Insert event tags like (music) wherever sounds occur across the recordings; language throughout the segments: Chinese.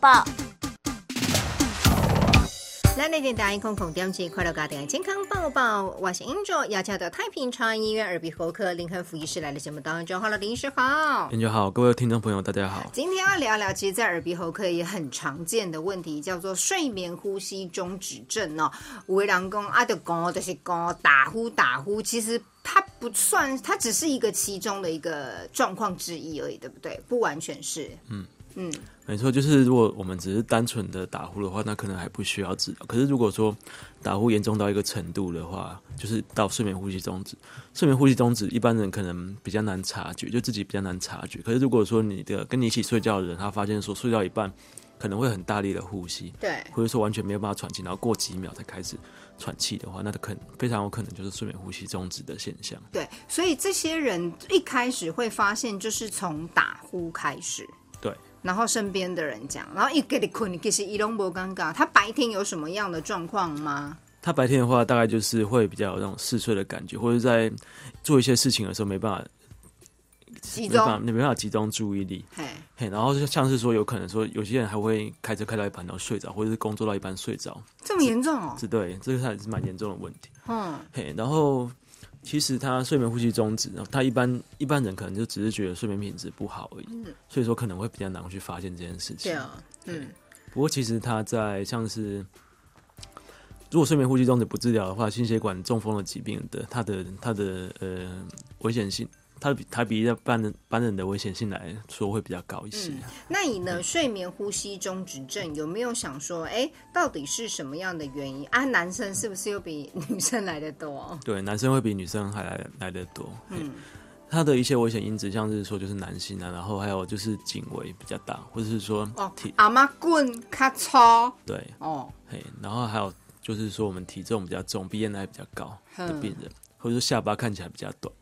报。来，那天大家空空点击快乐家庭健康报报，我是 Angel，邀请到太平长安医院耳鼻喉科林肯福医师来的节目当中。Hello，林医师好。Angel 好，各位听众朋友大家好。今天要聊聊，其实，在耳鼻喉科也很常见的问题，叫做睡眠呼吸中止症哦。有的人讲啊，就讲就是讲打呼打呼，其实它不算，它只是一个其中的一个状况之一而已，对不对？不完全是。嗯嗯，没错，就是如果我们只是单纯的打呼的话，那可能还不需要治疗。可是如果说打呼严重到一个程度的话，就是到睡眠呼吸中止。睡眠呼吸中止，一般人可能比较难察觉，就自己比较难察觉。可是如果说你的跟你一起睡觉的人，他发现说睡到一半可能会很大力的呼吸，对，或者说完全没有办法喘气，然后过几秒才开始喘气的话，那可能非常有可能就是睡眠呼吸中止的现象。对，所以这些人一开始会发现，就是从打呼开始。对。然后身边的人讲，然后一给你困，其实一拢不尴尬。他白天有什么样的状况吗？他白天的话，大概就是会比较有那种嗜睡的感觉，或者在做一些事情的时候没办法集中，你没办法集中注意力。嘿，嘿，然后就像是说，有可能说有些人还会开车开到一半然后睡着，或者是工作到一半睡着，这么严重哦？是对，这个还是蛮严重的问题。嗯，嘿，然后其实他睡眠呼吸中止，他一般一般人可能就只是觉得睡眠品质不好而已，所以说可能会比较难去发现这件事情。对啊，嗯，不过其实他在像是。如果睡眠呼吸中止不治疗的话，心血管中风的疾病的，它的它的呃危险性，它比它比一般人般人的危险性来说会比较高一些。那你呢？睡眠呼吸中止症有没有想说，哎，到底是什么样的原因啊？男生是不是又比女生来的多？对，男生会比女生还来来的多。嗯，它的一些危险因子，像是说就是男性啊，然后还有就是颈围比较大，或者是说哦体、，阿妈棍咔粗对，哦，嘿，然后还有就是说我们体重比较重，BMI 比较高的嗯病人，或者说下巴看起来比较短，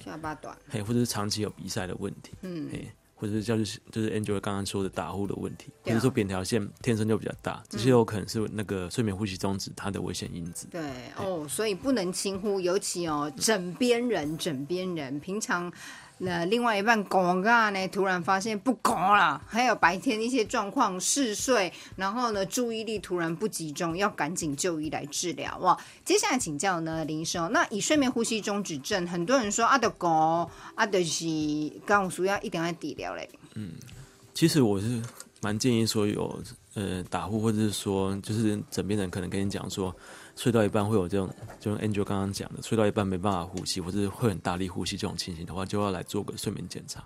下巴短，嘿，或者是长期有鼻塞的问题，嗯，嘿，或者是就是就是 Angel 刚刚说的打呼的问题，或对啊者说扁条线天生就比较大，这些有可能是那个睡眠呼吸中止它的危险因子。对哦，所以不能轻忽，尤其哦，枕边人，枕边人，平常。那另外一半公啊呢，突然发现不公了，还有白天一些状况嗜睡，然后呢注意力突然不集中，要赶紧就医来治疗哇。接下来请教呢林医生，那以睡眠呼吸中止症，很多人说啊的公啊的是刚需要一定要治疗嘞，嗯其实我是蛮建议说有呃打呼，或者是说就是枕边人可能跟你讲说，睡到一半会有这种，就像 Angel 刚刚讲的，睡到一半没办法呼吸，或者是会很大力呼吸这种情形的话，就要来做个睡眠检查。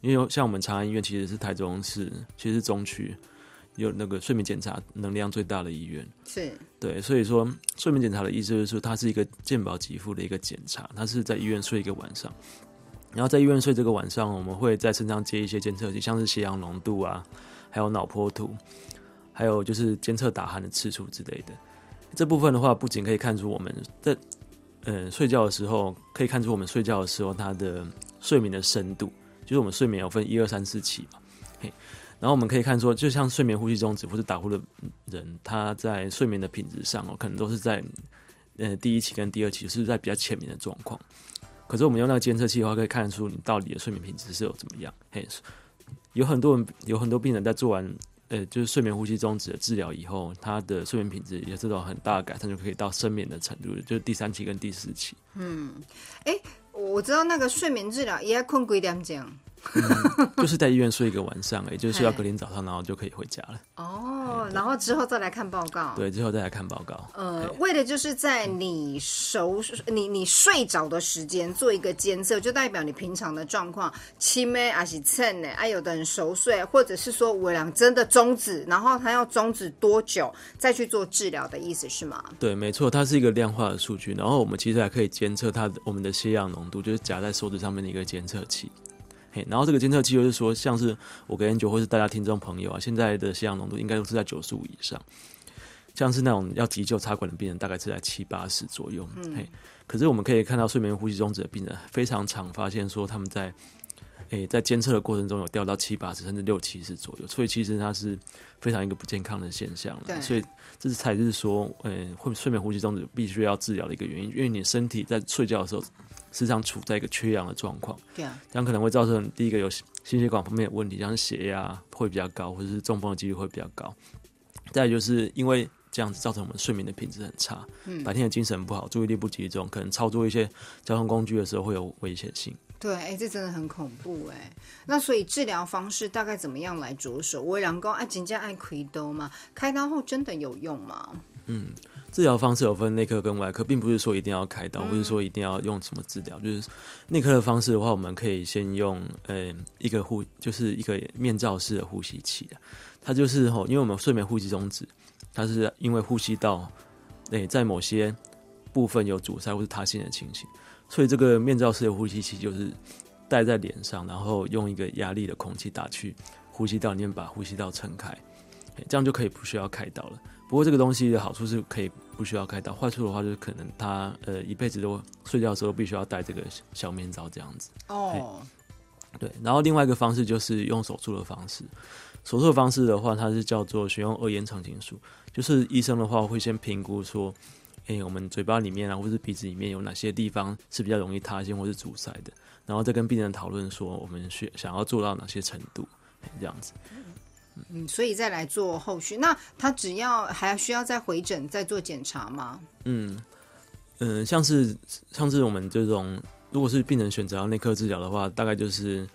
因为像我们长安医院其实是台中市，其实是中区有那个睡眠检查能量最大的医院。是对，所以说睡眠检查的意思就是说，它是一个健保给付的一个检查，它是在医院睡一个晚上，然后在医院睡这个晚上，我们会在身上接一些监测器，像是血氧浓度啊，还有脑波图，还有就是监测打鼾的次数之类的。这部分的话，不仅可以看出我们在呃睡觉的时候，可以看出我们睡觉的时候它的睡眠的深度，就是我们睡眠有分一二三四期嘛，嘿。然后我们可以看说，就像睡眠呼吸中止或是打呼的人，他在睡眠的品质上哦，可能都是在呃第一期跟第二期是在比较浅眠的状况。可是我们用那个监测器的话，可以看得出你到底的睡眠品质是有怎么样。嘿，有很多人有很多病人在做完呃就是睡眠呼吸中止的治疗以后，他的睡眠品质也是有很大的改善，就可以到深眠的程度，就是第三期跟第四期。我知道那个睡眠治疗也要困几点钟 (laughs) 就是在医院睡一个晚上，也就是睡到隔天早上，然后就可以回家了。哦，然后之后再来看报告。对，之后再来看报告。呃，为的就是在你熟你你睡着的时间做一个监测，就代表你平常的状况，轻咩还是蹭呢？啊，有的人熟睡，或者是说我俩真的终止，然后他要终止多久再去做治疗的意思是吗？对，没错，它是一个量化的数据，然后我们其实还可以监测它的我们的血氧浓度，就是夹在手指上面的一个监测器。嘿，然后这个监测器就是说，像是我跟 Angel 或是大家听众朋友啊，现在的血氧浓度应该都是在九十五以上，像是那种要急救插管的病人，大概是在七八十左右。嘿，可是我们可以看到睡眠呼吸中止的病人，非常常发现说他们在诶、在监测的过程中有掉到七八十甚至六七十左右，所以其实它是非常一个不健康的现象对了。所以这是才是说，呃，会睡眠呼吸中止必须要治疗的一个原因，因为你身体在睡觉的时候，时常处在一个缺氧的状况，对啊，这样可能会造成第一个有心血管方面的问题，像是血压会比较高，或者是中风的几率会比较高。再就是因为这样子造成我们睡眠的品质很差，嗯白天的精神不好，注意力不集中，可能操作一些交通工具的时候会有危险性。对，哎，这真的很恐怖哎。那所以治疗方式大概怎么样来着手？我两公爱真正爱奎刀吗？开刀后真的有用吗？嗯治疗方式有分内科跟外科，并不是说一定要开刀，或嗯者说一定要用什么治疗。就是内科的方式的话，我们可以先用呃一个呼，就是一个面罩式的呼吸器啊它就是吼，因为我们睡眠呼吸中止，它是因为呼吸道诶、在某些部分有阻塞或是塌陷的情形，所以这个面罩式的呼吸器就是戴在脸上，然后用一个压力的空气打去呼吸道里面，把呼吸道撑开，诶这样就可以不需要开刀了。不过这个东西的好处是可以不需要开刀，坏处的话就是可能他呃一辈子都睡觉的时候必须要戴这个小面罩这样子。哦，对，然后另外一个方式就是用手术的方式。手术的方式的话，它是叫做选用二咽长颈术，就是医生的话会先评估说，诶，我们嘴巴里面啊，或是鼻子里面有哪些地方是比较容易塌陷或是阻塞的，然后再跟病人讨论说，我们需想要做到哪些程度，诶这样子。嗯，所以再来做后续。那他只要还需要再回诊再做检查吗？嗯嗯，像是像是我们这种，如果是病人选择要内科治疗的话，大概就是，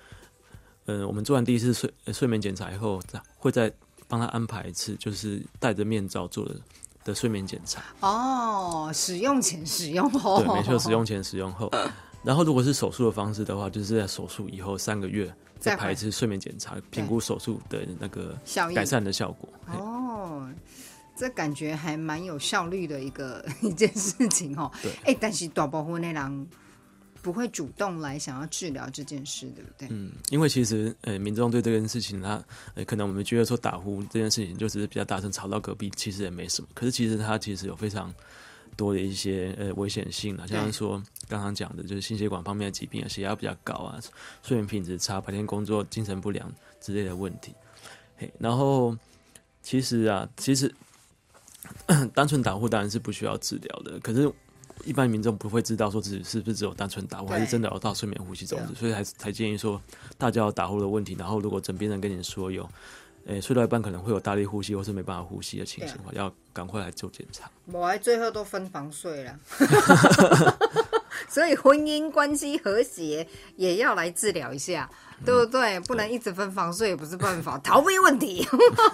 嗯，我们做完第一次睡呃睡眠检查以后，再会再帮他安排一次，就是戴着面罩做的的睡眠检查。哦，使用前、使用后，对，没错，使用前、使用后。(laughs) 然后如果是手术的方式的话，就是在手术以后三个月再排一次睡眠检查，评估手术的那个效改善的效果。嘿哦，这感觉还蛮有效率的一个 (laughs) 一件事情哦。对哎，但是大部分的人不会主动来想要治疗这件事，对不对？嗯，因为其实呃，民众对这件事情他，呃，可能我们觉得说打呼这件事情就只是比较大声吵到隔壁，其实也没什么。可是其实它其实有非常多的一些呃危险性啊，像是说刚刚讲的，就是心血管方面的疾病啊，血压比较高啊，睡眠品质差，白天工作精神不良之类的问题。嘿，然后其实啊，其实 (coughs) 单纯打呼当然是不需要治疗的，可是。一般民众不会知道说自己是不是只有单纯打呼，还是真的有到睡眠呼吸中止，所以还是才建议说大家有打呼的问题，然后如果枕边人跟你说有，诶、睡到一半可能会有大力呼吸或是没办法呼吸的情形的话，要赶快来做检查。我还最后都分房睡了，(laughs) 所以婚姻关系和谐也要来治疗一下，对不对？不能一直分房睡也不是办法，逃避问题。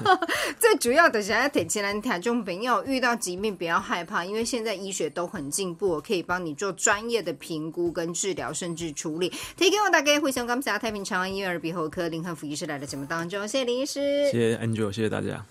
(laughs) 最主要的是要提前来听众朋友遇到疾病不要害怕，因为现在医学都很进步，可以帮你做专业的评估跟治疗，甚至处理。提供大家非常感谢太平长安医院耳鼻喉科林汉福医师来的节目当中，谢谢林医师，谢谢 Angel，谢谢大家。